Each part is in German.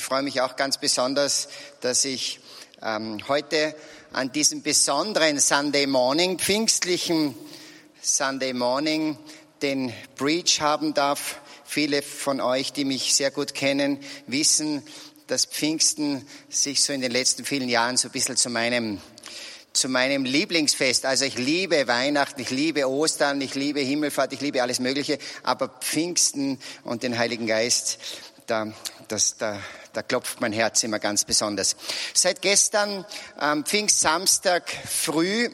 ich freue mich auch ganz besonders, dass ich ähm, heute an diesem besonderen Sunday Morning, pfingstlichen Sunday Morning, den Breach haben darf. Viele von euch, die mich sehr gut kennen, wissen, dass Pfingsten sich so in den letzten vielen Jahren so ein bisschen zu meinem zu meinem Lieblingsfest. Also ich liebe Weihnachten, ich liebe Ostern, ich liebe Himmelfahrt, ich liebe alles Mögliche, aber Pfingsten und den Heiligen Geist, da, das, da, da klopft mein Herz immer ganz besonders. Seit gestern, ähm, Pfingstsamstag früh,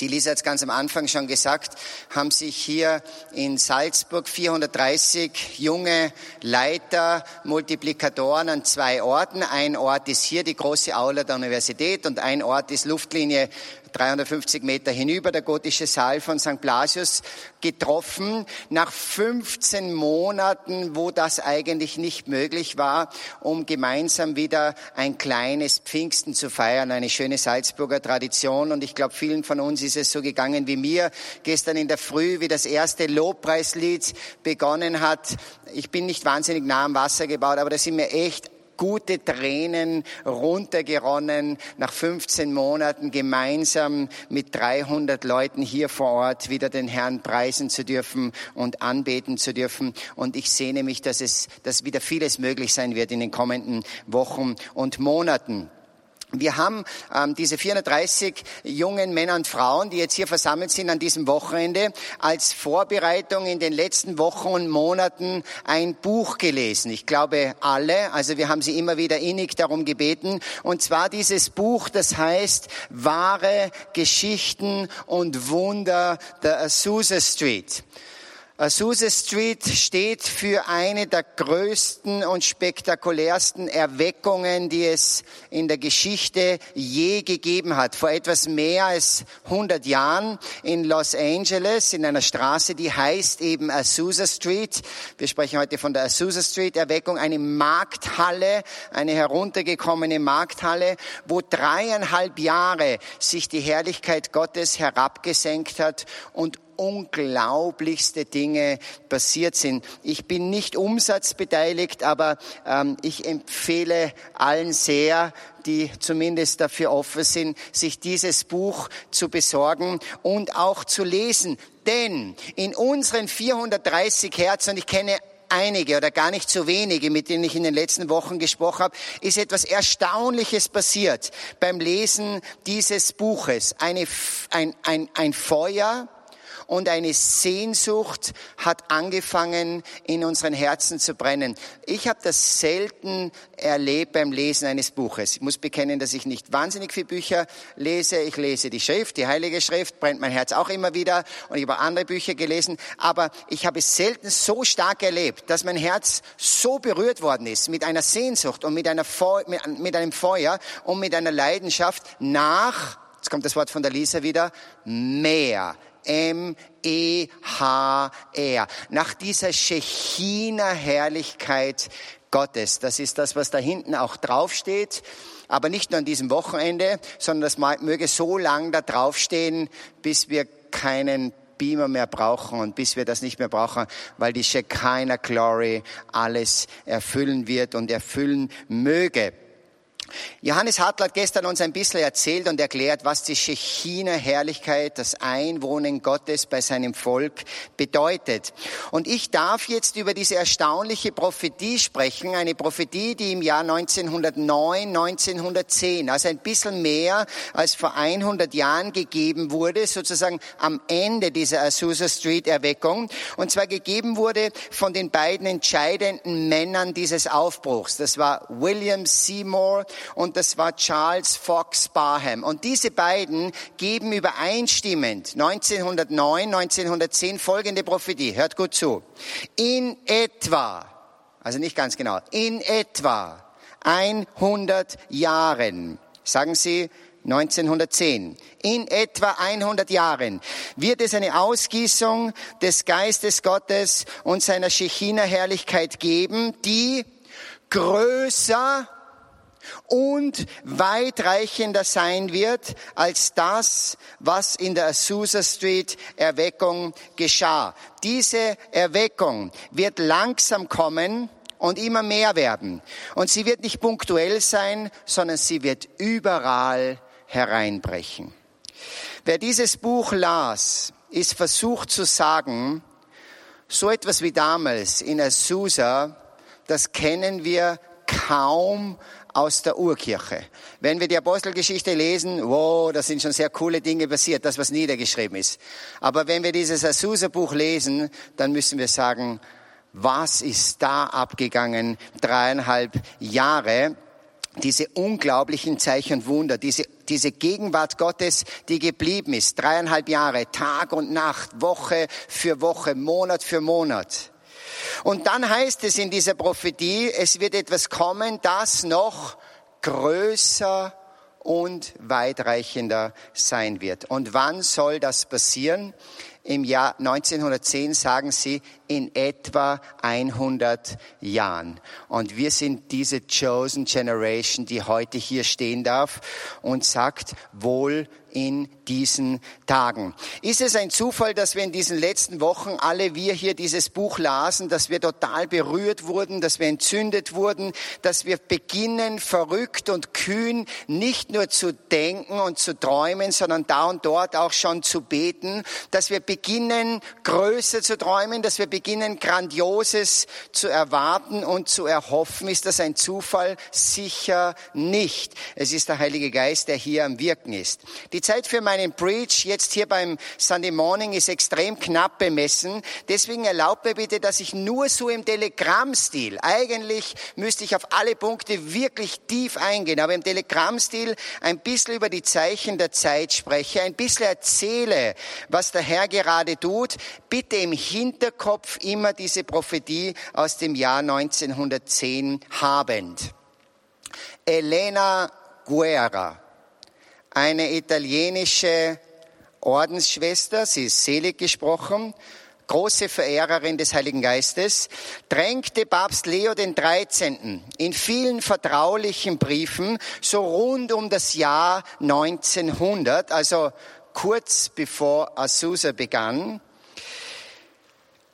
die Lisa hat es ganz am Anfang schon gesagt, haben sich hier in Salzburg 430 junge Leiter, Multiplikatoren an zwei Orten. Ein Ort ist hier die große Aula der Universität und ein Ort ist Luftlinie 350 Meter hinüber, der gotische Saal von St. Blasius, getroffen. Nach 15 Monaten, wo das eigentlich nicht möglich war, um gemeinsam wieder ein kleines Pfingsten zu feiern, eine schöne Salzburger Tradition. Und ich glaube, vielen von uns ist es so gegangen wie mir. Gestern in der Früh, wie das erste Lobpreislied begonnen hat. Ich bin nicht wahnsinnig nah am Wasser gebaut, aber da sind mir echt gute Tränen runtergeronnen, nach 15 Monaten gemeinsam mit 300 Leuten hier vor Ort wieder den Herrn preisen zu dürfen und anbeten zu dürfen. Und ich sehne mich, dass es, dass wieder vieles möglich sein wird in den kommenden Wochen und Monaten. Wir haben ähm, diese 430 jungen Männer und Frauen, die jetzt hier versammelt sind an diesem Wochenende, als Vorbereitung in den letzten Wochen und Monaten ein Buch gelesen. Ich glaube alle, also wir haben sie immer wieder innig darum gebeten. Und zwar dieses Buch, das heißt Wahre Geschichten und Wunder der Azusa Street. Azusa Street steht für eine der größten und spektakulärsten Erweckungen, die es in der Geschichte je gegeben hat. Vor etwas mehr als 100 Jahren in Los Angeles in einer Straße, die heißt eben Azusa Street. Wir sprechen heute von der Azusa Street Erweckung, eine Markthalle, eine heruntergekommene Markthalle, wo dreieinhalb Jahre sich die Herrlichkeit Gottes herabgesenkt hat und unglaublichste Dinge passiert sind. Ich bin nicht umsatzbeteiligt, aber ähm, ich empfehle allen sehr, die zumindest dafür offen sind, sich dieses Buch zu besorgen und auch zu lesen. Denn in unseren 430 Herzen, und ich kenne einige oder gar nicht so wenige, mit denen ich in den letzten Wochen gesprochen habe, ist etwas Erstaunliches passiert beim Lesen dieses Buches. Eine, ein, ein, ein Feuer, und eine Sehnsucht hat angefangen in unseren Herzen zu brennen. Ich habe das selten erlebt beim Lesen eines Buches. Ich muss bekennen, dass ich nicht wahnsinnig viele Bücher lese. Ich lese die Schrift, die Heilige Schrift, brennt mein Herz auch immer wieder und ich habe andere Bücher gelesen, aber ich habe es selten so stark erlebt, dass mein Herz so berührt worden ist mit einer Sehnsucht und mit, einer Feu mit einem Feuer und mit einer Leidenschaft nach, jetzt kommt das Wort von der Lisa wieder, mehr, M-E-H-R. Nach dieser Shechina-Herrlichkeit Gottes. Das ist das, was da hinten auch draufsteht. Aber nicht nur an diesem Wochenende, sondern das möge so lang da draufstehen, bis wir keinen Beamer mehr brauchen und bis wir das nicht mehr brauchen, weil die Shekinah Glory alles erfüllen wird und erfüllen möge. Johannes Hartl hat gestern uns ein bisschen erzählt und erklärt, was die Shechina-Herrlichkeit, das Einwohnen Gottes bei seinem Volk bedeutet. Und ich darf jetzt über diese erstaunliche Prophetie sprechen, eine Prophetie, die im Jahr 1909, 1910, also ein bisschen mehr als vor 100 Jahren gegeben wurde, sozusagen am Ende dieser Azusa Street Erweckung. Und zwar gegeben wurde von den beiden entscheidenden Männern dieses Aufbruchs. Das war William Seymour und das war Charles Fox Barham. Und diese beiden geben übereinstimmend 1909, 1910 folgende Prophetie. Hört gut zu. In etwa, also nicht ganz genau, in etwa 100 Jahren, sagen Sie 1910. In etwa 100 Jahren wird es eine Ausgießung des Geistes Gottes und seiner Shechina-Herrlichkeit geben, die größer und weitreichender sein wird als das, was in der Azusa Street Erweckung geschah. Diese Erweckung wird langsam kommen und immer mehr werden. Und sie wird nicht punktuell sein, sondern sie wird überall hereinbrechen. Wer dieses Buch las, ist versucht zu sagen, so etwas wie damals in Azusa, das kennen wir kaum aus der Urkirche. Wenn wir die Apostelgeschichte lesen, wow, da sind schon sehr coole Dinge passiert, das was niedergeschrieben ist. Aber wenn wir dieses Azusa-Buch lesen, dann müssen wir sagen, was ist da abgegangen? Dreieinhalb Jahre diese unglaublichen Zeichen und Wunder, diese, diese Gegenwart Gottes, die geblieben ist, dreieinhalb Jahre, Tag und Nacht, Woche für Woche, Monat für Monat. Und dann heißt es in dieser Prophetie, es wird etwas kommen, das noch größer und weitreichender sein wird. Und wann soll das passieren? Im Jahr 1910 sagen sie in etwa 100 Jahren. Und wir sind diese Chosen Generation, die heute hier stehen darf und sagt, wohl in diesen Tagen. Ist es ein Zufall, dass wir in diesen letzten Wochen alle wir hier dieses Buch lasen, dass wir total berührt wurden, dass wir entzündet wurden, dass wir beginnen, verrückt und kühn nicht nur zu denken und zu träumen, sondern da und dort auch schon zu beten, dass wir beginnen, größer zu träumen, dass wir beginnen, Grandioses zu erwarten und zu erhoffen? Ist das ein Zufall? Sicher nicht. Es ist der Heilige Geist, der hier am Wirken ist. Die Zeit für meinen Preach jetzt hier beim Sunday Morning ist extrem knapp bemessen. Deswegen erlaubt mir bitte, dass ich nur so im Telegram-Stil, eigentlich müsste ich auf alle Punkte wirklich tief eingehen, aber im Telegram-Stil ein bisschen über die Zeichen der Zeit spreche, ein bisschen erzähle, was der Herr gerade tut. Bitte im Hinterkopf immer diese Prophetie aus dem Jahr 1910 habend. Elena Guerra eine italienische Ordensschwester, sie ist selig gesprochen, große Verehrerin des Heiligen Geistes, drängte Papst Leo den 13. in vielen vertraulichen Briefen so rund um das Jahr 1900, also kurz bevor Azusa begann,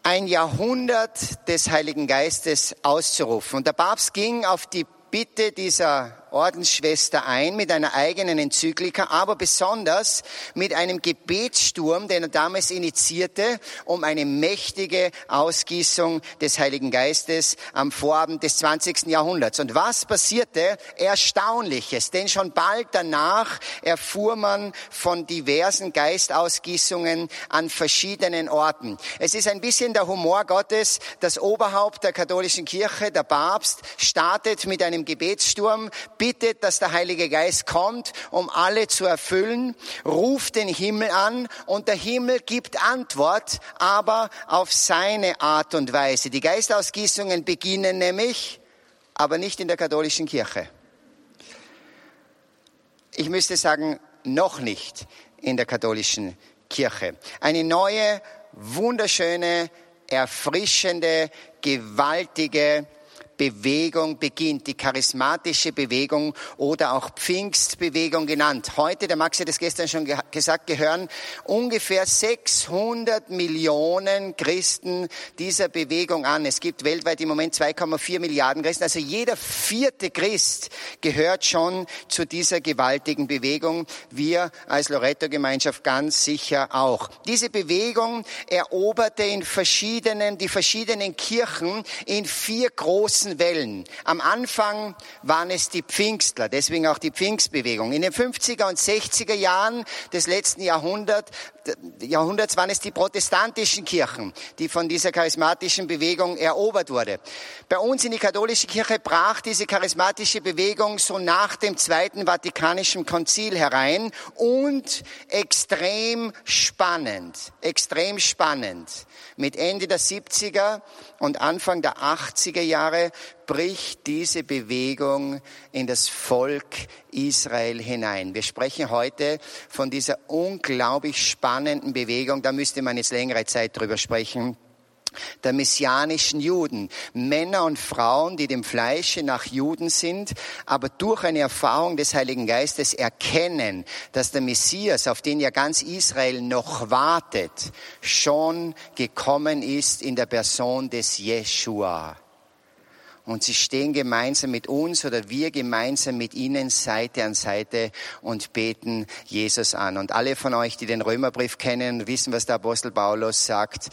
ein Jahrhundert des Heiligen Geistes auszurufen. Und der Papst ging auf die Bitte dieser Ordensschwester ein mit einer eigenen Enzyklika, aber besonders mit einem Gebetssturm, den er damals initiierte, um eine mächtige Ausgießung des Heiligen Geistes am Vorabend des 20. Jahrhunderts. Und was passierte? Erstaunliches, denn schon bald danach erfuhr man von diversen Geistausgießungen an verschiedenen Orten. Es ist ein bisschen der Humor Gottes. Das Oberhaupt der katholischen Kirche, der Papst, startet mit einem Gebetssturm, bittet, dass der Heilige Geist kommt, um alle zu erfüllen, ruft den Himmel an und der Himmel gibt Antwort, aber auf seine Art und Weise. Die Geistausgießungen beginnen nämlich, aber nicht in der katholischen Kirche. Ich müsste sagen, noch nicht in der katholischen Kirche. Eine neue, wunderschöne, erfrischende, gewaltige Bewegung beginnt, die charismatische Bewegung oder auch Pfingstbewegung genannt. Heute, der Max hat es gestern schon gesagt, gehören ungefähr 600 Millionen Christen dieser Bewegung an. Es gibt weltweit im Moment 2,4 Milliarden Christen. Also jeder vierte Christ gehört schon zu dieser gewaltigen Bewegung. Wir als Loretto-Gemeinschaft ganz sicher auch. Diese Bewegung eroberte in verschiedenen, die verschiedenen Kirchen in vier großen großen Wellen. Am Anfang waren es die Pfingstler, deswegen auch die Pfingstbewegung. In den 50er und 60er Jahren des letzten Jahrhunderts, Jahrhunderts waren es die protestantischen Kirchen, die von dieser charismatischen Bewegung erobert wurde. Bei uns in die katholische Kirche brach diese charismatische Bewegung so nach dem Zweiten Vatikanischen Konzil herein und extrem spannend, extrem spannend. Mit Ende der 70er und Anfang der 80er Jahre bricht diese Bewegung in das Volk Israel hinein. Wir sprechen heute von dieser unglaublich spannenden Bewegung. Da müsste man jetzt längere Zeit drüber sprechen der messianischen Juden. Männer und Frauen, die dem Fleische nach Juden sind, aber durch eine Erfahrung des Heiligen Geistes erkennen, dass der Messias, auf den ja ganz Israel noch wartet, schon gekommen ist in der Person des Jeshua. Und sie stehen gemeinsam mit uns oder wir gemeinsam mit ihnen Seite an Seite und beten Jesus an. Und alle von euch, die den Römerbrief kennen und wissen, was der Apostel Paulus sagt,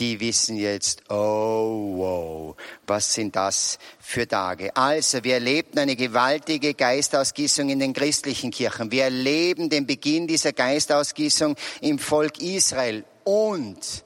die wissen jetzt, oh wow, was sind das für Tage. Also, wir erlebten eine gewaltige Geistausgießung in den christlichen Kirchen. Wir erleben den Beginn dieser Geistausgießung im Volk Israel und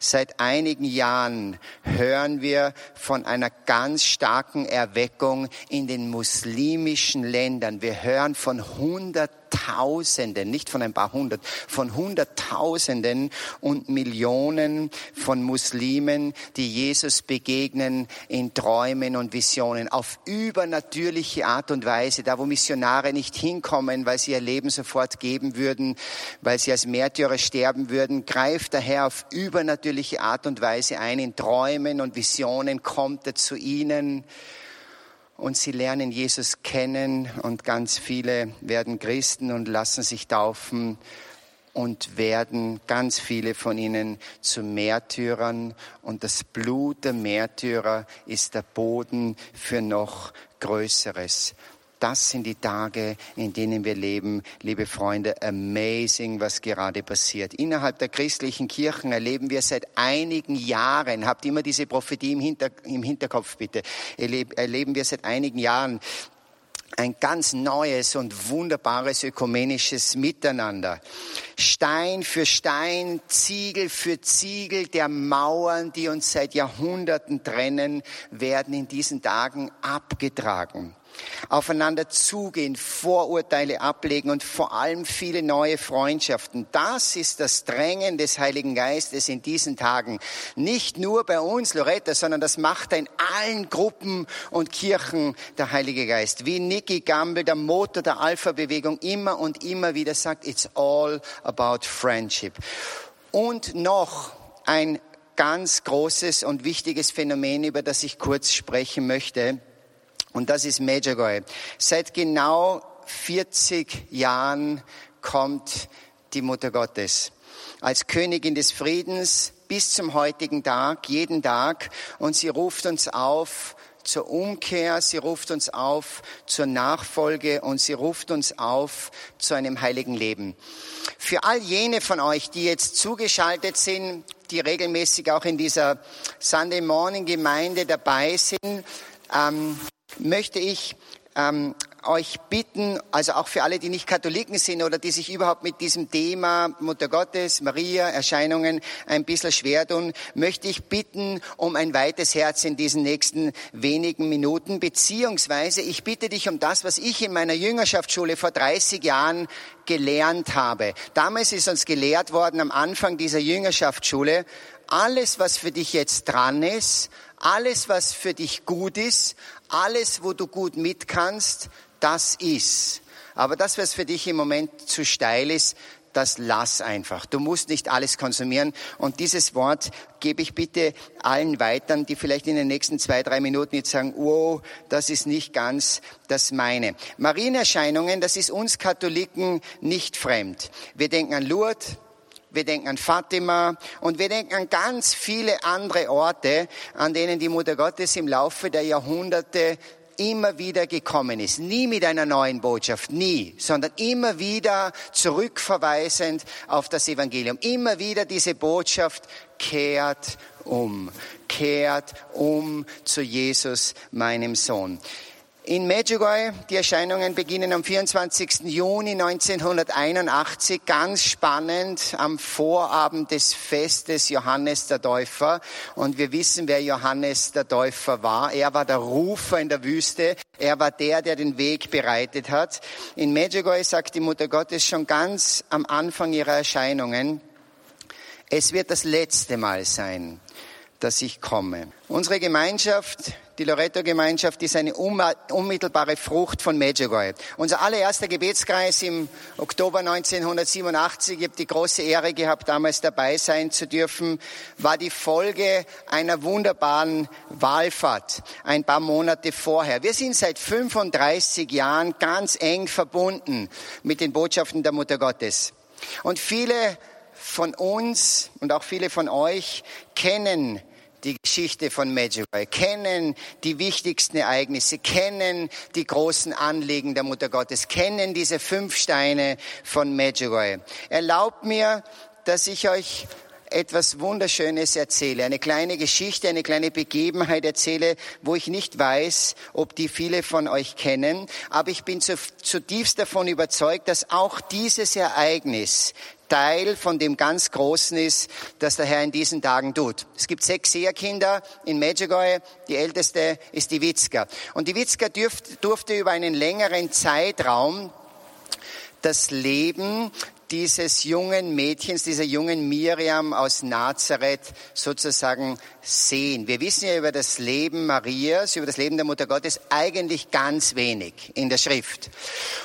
Seit einigen Jahren hören wir von einer ganz starken Erweckung in den muslimischen Ländern. Wir hören von hundert Hunderttausenden, nicht von ein paar hundert, von Hunderttausenden und Millionen von Muslimen, die Jesus begegnen in Träumen und Visionen auf übernatürliche Art und Weise, da wo Missionare nicht hinkommen, weil sie ihr Leben sofort geben würden, weil sie als Märtyrer sterben würden, greift der Herr auf übernatürliche Art und Weise ein. In Träumen und Visionen kommt er zu ihnen und sie lernen Jesus kennen und ganz viele werden Christen und lassen sich taufen und werden ganz viele von ihnen zu Märtyrern und das Blut der Märtyrer ist der Boden für noch Größeres. Das sind die Tage, in denen wir leben, liebe Freunde. Amazing, was gerade passiert. Innerhalb der christlichen Kirchen erleben wir seit einigen Jahren, habt immer diese Prophetie im, Hinter, im Hinterkopf bitte, erleben wir seit einigen Jahren ein ganz neues und wunderbares ökumenisches Miteinander. Stein für Stein, Ziegel für Ziegel der Mauern, die uns seit Jahrhunderten trennen, werden in diesen Tagen abgetragen aufeinander zugehen, Vorurteile ablegen und vor allem viele neue Freundschaften. Das ist das Drängen des Heiligen Geistes in diesen Tagen. Nicht nur bei uns, Loretta, sondern das macht er in allen Gruppen und Kirchen der Heilige Geist. Wie Nicky Gamble, der Motor der Alpha-Bewegung, immer und immer wieder sagt, it's all about friendship. Und noch ein ganz großes und wichtiges Phänomen, über das ich kurz sprechen möchte und das ist Medjugorje. Seit genau 40 Jahren kommt die Mutter Gottes als Königin des Friedens bis zum heutigen Tag, jeden Tag. Und sie ruft uns auf zur Umkehr, sie ruft uns auf zur Nachfolge und sie ruft uns auf zu einem heiligen Leben. Für all jene von euch, die jetzt zugeschaltet sind, die regelmäßig auch in dieser Sunday Morning Gemeinde dabei sind, ähm, möchte ich ähm, euch bitten, also auch für alle, die nicht Katholiken sind oder die sich überhaupt mit diesem Thema Mutter Gottes, Maria, Erscheinungen ein bisschen schwer tun, möchte ich bitten um ein weites Herz in diesen nächsten wenigen Minuten, beziehungsweise ich bitte dich um das, was ich in meiner Jüngerschaftsschule vor 30 Jahren gelernt habe. Damals ist uns gelehrt worden am Anfang dieser Jüngerschaftsschule, alles, was für dich jetzt dran ist, alles, was für dich gut ist, alles, wo du gut mit kannst, das ist. Aber das, was für dich im Moment zu steil ist, das lass einfach. Du musst nicht alles konsumieren. Und dieses Wort gebe ich bitte allen weitern, die vielleicht in den nächsten zwei, drei Minuten jetzt sagen, wow, das ist nicht ganz das meine. Marienerscheinungen, das ist uns Katholiken nicht fremd. Wir denken an Lourdes, wir denken an Fatima und wir denken an ganz viele andere Orte, an denen die Mutter Gottes im Laufe der Jahrhunderte immer wieder gekommen ist. Nie mit einer neuen Botschaft, nie, sondern immer wieder zurückverweisend auf das Evangelium. Immer wieder diese Botschaft kehrt um, kehrt um zu Jesus, meinem Sohn. In Medjugorje, die Erscheinungen beginnen am 24. Juni 1981, ganz spannend, am Vorabend des Festes Johannes der Täufer. Und wir wissen, wer Johannes der Täufer war. Er war der Rufer in der Wüste. Er war der, der den Weg bereitet hat. In Medjugorje sagt die Mutter Gottes schon ganz am Anfang ihrer Erscheinungen, es wird das letzte Mal sein, dass ich komme. Unsere Gemeinschaft, die Loreto-Gemeinschaft, ist eine unmittelbare Frucht von Medjugorje. Unser allererster Gebetskreis im Oktober 1987, ich habe die große Ehre gehabt, damals dabei sein zu dürfen, war die Folge einer wunderbaren Wahlfahrt ein paar Monate vorher. Wir sind seit 35 Jahren ganz eng verbunden mit den Botschaften der Mutter Gottes. Und viele von uns und auch viele von euch kennen die Geschichte von Medjugorje, kennen die wichtigsten Ereignisse, kennen die großen Anliegen der Mutter Gottes, kennen diese fünf Steine von Medjugorje. Erlaubt mir, dass ich euch etwas Wunderschönes erzähle, eine kleine Geschichte, eine kleine Begebenheit erzähle, wo ich nicht weiß, ob die viele von euch kennen, aber ich bin zutiefst davon überzeugt, dass auch dieses Ereignis Teil von dem ganz Großen ist, das der Herr in diesen Tagen tut. Es gibt sechs Seherkinder in Medjugorje. Die älteste ist die Witzka. Und die Witzka durfte über einen längeren Zeitraum das Leben dieses jungen Mädchens, dieser jungen Miriam aus Nazareth sozusagen sehen. Wir wissen ja über das Leben Marias, über das Leben der Mutter Gottes eigentlich ganz wenig in der Schrift.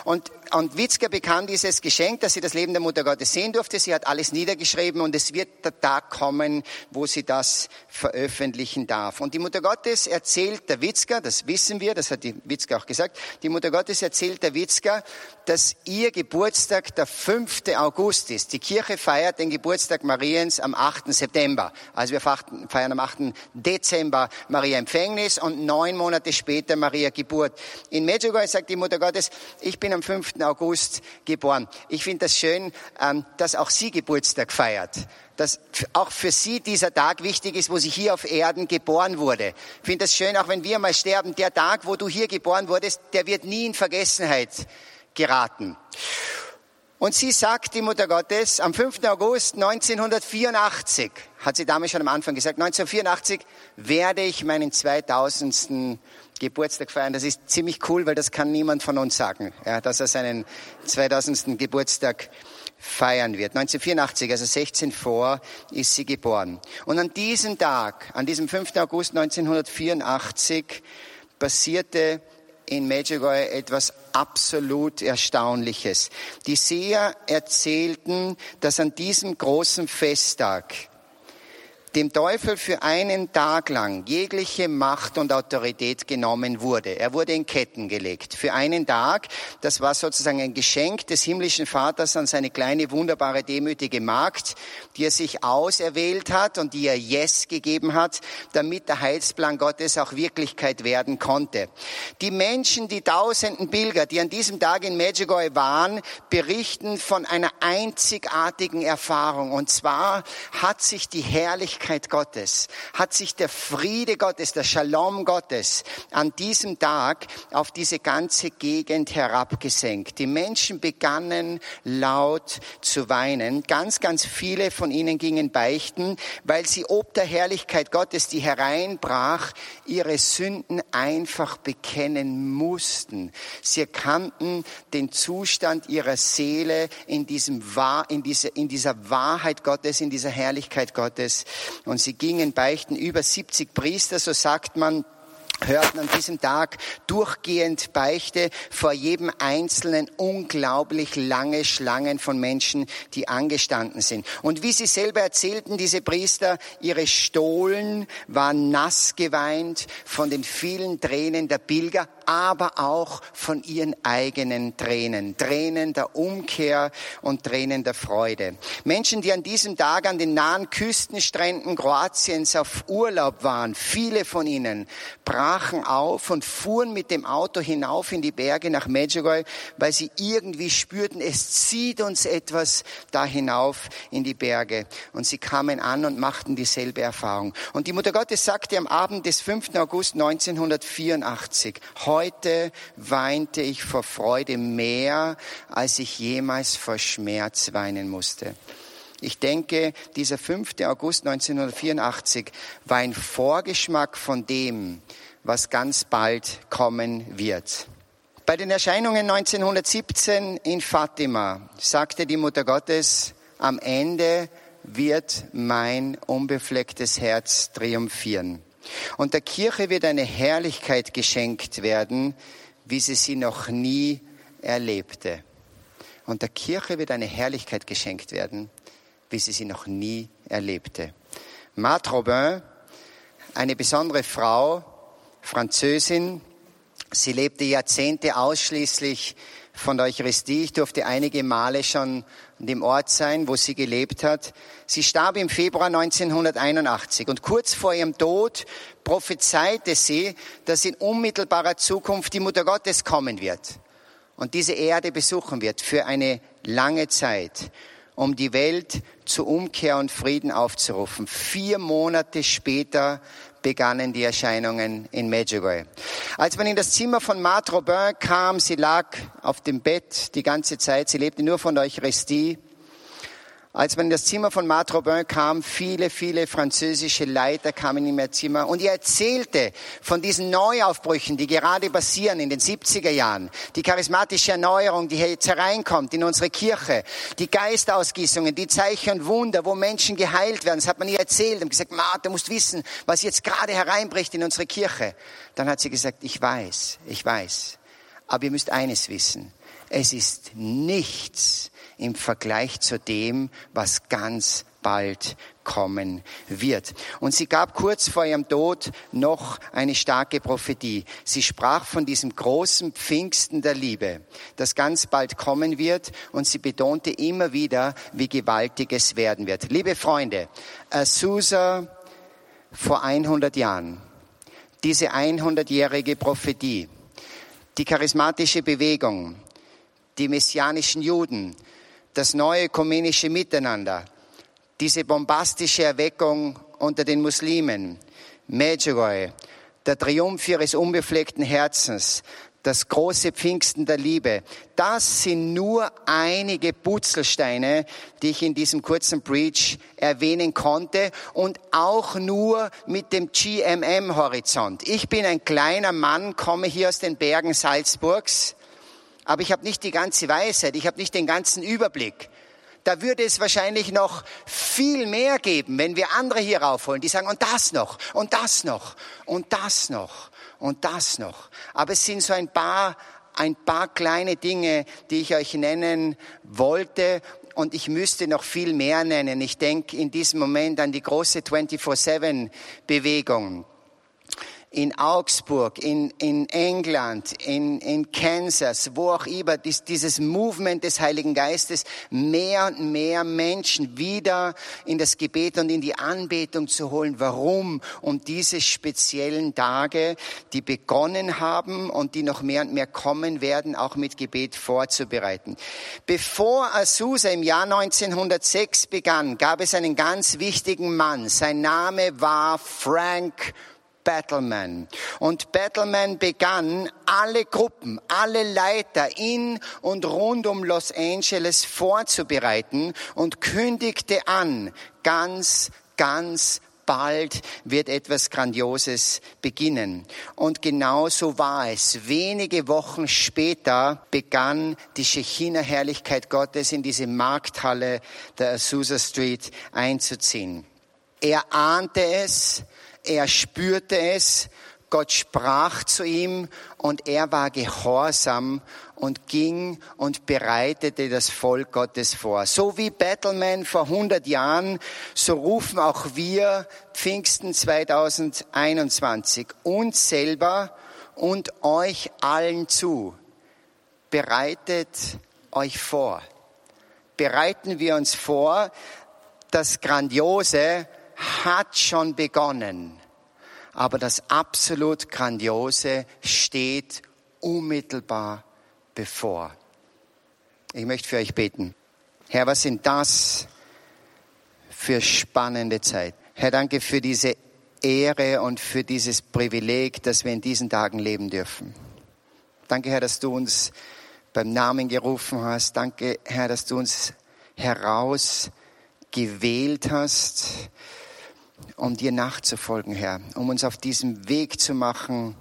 Und und Witzka bekam dieses Geschenk, dass sie das Leben der Mutter Gottes sehen durfte. Sie hat alles niedergeschrieben und es wird der Tag kommen, wo sie das veröffentlichen darf. Und die Mutter Gottes erzählt der Witzka, das wissen wir, das hat die Witzka auch gesagt, die Mutter Gottes erzählt der Witzka, dass ihr Geburtstag der 5. August ist. Die Kirche feiert den Geburtstag Mariens am 8. September. Also wir feiern am 8. Dezember Maria Empfängnis und neun Monate später Maria Geburt. In Medjugorje sagt die Mutter Gottes, ich bin am 5. August geboren. Ich finde das schön, ähm, dass auch sie Geburtstag feiert. Dass auch für sie dieser Tag wichtig ist, wo sie hier auf Erden geboren wurde. Ich finde das schön, auch wenn wir mal sterben, der Tag, wo du hier geboren wurdest, der wird nie in Vergessenheit geraten. Und sie sagt, die Mutter Gottes, am 5. August 1984, hat sie damals schon am Anfang gesagt, 1984 werde ich meinen 2000. Geburtstag feiern. Das ist ziemlich cool, weil das kann niemand von uns sagen, ja, dass er seinen 2000. Geburtstag feiern wird. 1984, also 16 vor, ist sie geboren. Und an diesem Tag, an diesem 5. August 1984, passierte in Medjugorje etwas absolut Erstaunliches. Die Seher erzählten, dass an diesem großen Festtag dem Teufel für einen Tag lang jegliche Macht und Autorität genommen wurde. Er wurde in Ketten gelegt. Für einen Tag, das war sozusagen ein Geschenk des himmlischen Vaters an seine kleine, wunderbare, demütige Magd, die er sich auserwählt hat und die er Yes gegeben hat, damit der Heilsplan Gottes auch Wirklichkeit werden konnte. Die Menschen, die tausenden Pilger, die an diesem Tag in Medjugorje waren, berichten von einer einzigartigen Erfahrung. Und zwar hat sich die Herrlichkeit Herrlichkeit Gottes, hat sich der Friede Gottes, der Shalom Gottes an diesem Tag auf diese ganze Gegend herabgesenkt. Die Menschen begannen laut zu weinen. Ganz, ganz viele von ihnen gingen beichten, weil sie ob der Herrlichkeit Gottes, die hereinbrach, ihre Sünden einfach bekennen mussten. Sie erkannten den Zustand ihrer Seele in diesem in dieser, in dieser Wahrheit Gottes, in dieser Herrlichkeit Gottes. Und sie gingen beichten über 70 Priester, so sagt man, hörten an diesem Tag durchgehend Beichte vor jedem Einzelnen unglaublich lange Schlangen von Menschen, die angestanden sind. Und wie sie selber erzählten, diese Priester, ihre Stohlen waren nass geweint von den vielen Tränen der Pilger, aber auch von ihren eigenen Tränen. Tränen der Umkehr und Tränen der Freude. Menschen, die an diesem Tag an den nahen Küstenstränden Kroatiens auf Urlaub waren, viele von ihnen brachen auf und fuhren mit dem Auto hinauf in die Berge nach Medjugorje, weil sie irgendwie spürten, es zieht uns etwas da hinauf in die Berge. Und sie kamen an und machten dieselbe Erfahrung. Und die Mutter Gottes sagte am Abend des 5. August 1984, Heute weinte ich vor Freude mehr, als ich jemals vor Schmerz weinen musste. Ich denke, dieser 5. August 1984 war ein Vorgeschmack von dem, was ganz bald kommen wird. Bei den Erscheinungen 1917 in Fatima sagte die Mutter Gottes, am Ende wird mein unbeflecktes Herz triumphieren. Und der Kirche wird eine Herrlichkeit geschenkt werden, wie sie sie noch nie erlebte. Und der Kirche wird eine Herrlichkeit geschenkt werden, wie sie sie noch nie erlebte. Marthe Robin, eine besondere Frau, Französin, sie lebte Jahrzehnte ausschließlich von der Eucharistie. Ich durfte einige Male schon an dem Ort sein, wo sie gelebt hat. Sie starb im Februar 1981 und kurz vor ihrem Tod prophezeite sie, dass in unmittelbarer Zukunft die Mutter Gottes kommen wird und diese Erde besuchen wird für eine lange Zeit, um die Welt zu Umkehr und Frieden aufzurufen. Vier Monate später begannen die Erscheinungen in Medjugorje. Als man in das Zimmer von Marthe Robin kam, sie lag auf dem Bett die ganze Zeit, sie lebte nur von der Eucharistie, als man in das Zimmer von Marthe Robin kam, viele, viele französische Leiter kamen in ihr Zimmer und ihr erzählte von diesen Neuaufbrüchen, die gerade passieren in den 70er Jahren. Die charismatische Erneuerung, die jetzt hereinkommt in unsere Kirche. Die Geistausgießungen, die Zeichen und Wunder, wo Menschen geheilt werden. Das hat man ihr erzählt und gesagt, Marthe, du musst wissen, was jetzt gerade hereinbricht in unsere Kirche. Dann hat sie gesagt, ich weiß, ich weiß. Aber ihr müsst eines wissen. Es ist nichts im Vergleich zu dem, was ganz bald kommen wird. Und sie gab kurz vor ihrem Tod noch eine starke Prophetie. Sie sprach von diesem großen Pfingsten der Liebe, das ganz bald kommen wird. Und sie betonte immer wieder, wie gewaltig es werden wird. Liebe Freunde, Azusa vor 100 Jahren, diese 100-jährige Prophetie, die charismatische Bewegung, die messianischen Juden, das neue ökumenische Miteinander, diese bombastische Erweckung unter den Muslimen, Medjugorje, der Triumph ihres unbefleckten Herzens, das große Pfingsten der Liebe. Das sind nur einige Putzelsteine, die ich in diesem kurzen Preach erwähnen konnte und auch nur mit dem GMM-Horizont. Ich bin ein kleiner Mann, komme hier aus den Bergen Salzburgs aber ich habe nicht die ganze Weisheit, ich habe nicht den ganzen Überblick. Da würde es wahrscheinlich noch viel mehr geben, wenn wir andere hier raufholen, die sagen, und das noch, und das noch, und das noch, und das noch. Aber es sind so ein paar, ein paar kleine Dinge, die ich euch nennen wollte und ich müsste noch viel mehr nennen. Ich denke in diesem Moment an die große 24-7-Bewegung in Augsburg, in, in England, in, in Kansas, wo auch immer, dies, dieses Movement des Heiligen Geistes, mehr und mehr Menschen wieder in das Gebet und in die Anbetung zu holen. Warum? Um diese speziellen Tage, die begonnen haben und die noch mehr und mehr kommen werden, auch mit Gebet vorzubereiten. Bevor Azusa im Jahr 1906 begann, gab es einen ganz wichtigen Mann. Sein Name war Frank Battleman. Und Battleman begann, alle Gruppen, alle Leiter in und rund um Los Angeles vorzubereiten und kündigte an, ganz, ganz bald wird etwas Grandioses beginnen. Und genau so war es. Wenige Wochen später begann die Shechina-Herrlichkeit Gottes in diese Markthalle der Azusa Street einzuziehen. Er ahnte es, er spürte es, Gott sprach zu ihm und er war gehorsam und ging und bereitete das Volk Gottes vor. So wie Battleman vor 100 Jahren, so rufen auch wir Pfingsten 2021 uns selber und euch allen zu. Bereitet euch vor. Bereiten wir uns vor, das Grandiose, hat schon begonnen, aber das absolut Grandiose steht unmittelbar bevor. Ich möchte für euch beten. Herr, was sind das für spannende Zeit? Herr, danke für diese Ehre und für dieses Privileg, dass wir in diesen Tagen leben dürfen. Danke, Herr, dass du uns beim Namen gerufen hast. Danke, Herr, dass du uns herausgewählt hast um dir nachzufolgen, Herr, um uns auf diesem Weg zu machen,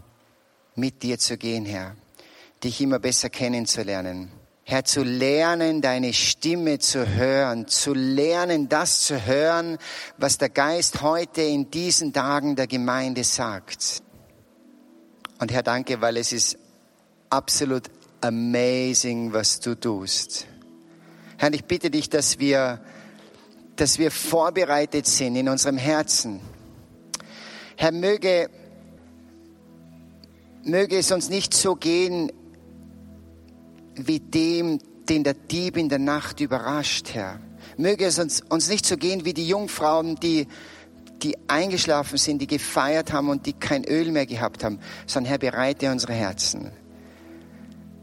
mit dir zu gehen, Herr, dich immer besser kennenzulernen. Herr, zu lernen, deine Stimme zu hören, zu lernen, das zu hören, was der Geist heute in diesen Tagen der Gemeinde sagt. Und Herr, danke, weil es ist absolut amazing, was du tust. Herr, ich bitte dich, dass wir dass wir vorbereitet sind in unserem Herzen. Herr, möge, möge es uns nicht so gehen wie dem, den der Dieb in der Nacht überrascht, Herr. Möge es uns, uns nicht so gehen wie die Jungfrauen, die, die eingeschlafen sind, die gefeiert haben und die kein Öl mehr gehabt haben, sondern Herr, bereite unsere Herzen.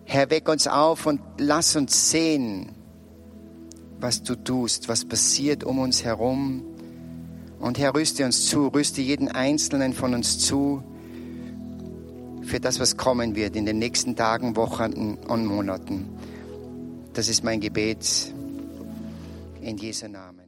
Herr, weck uns auf und lass uns sehen, was du tust, was passiert um uns herum. Und Herr, rüste uns zu, rüste jeden Einzelnen von uns zu für das, was kommen wird in den nächsten Tagen, Wochen und Monaten. Das ist mein Gebet in Jesu Namen.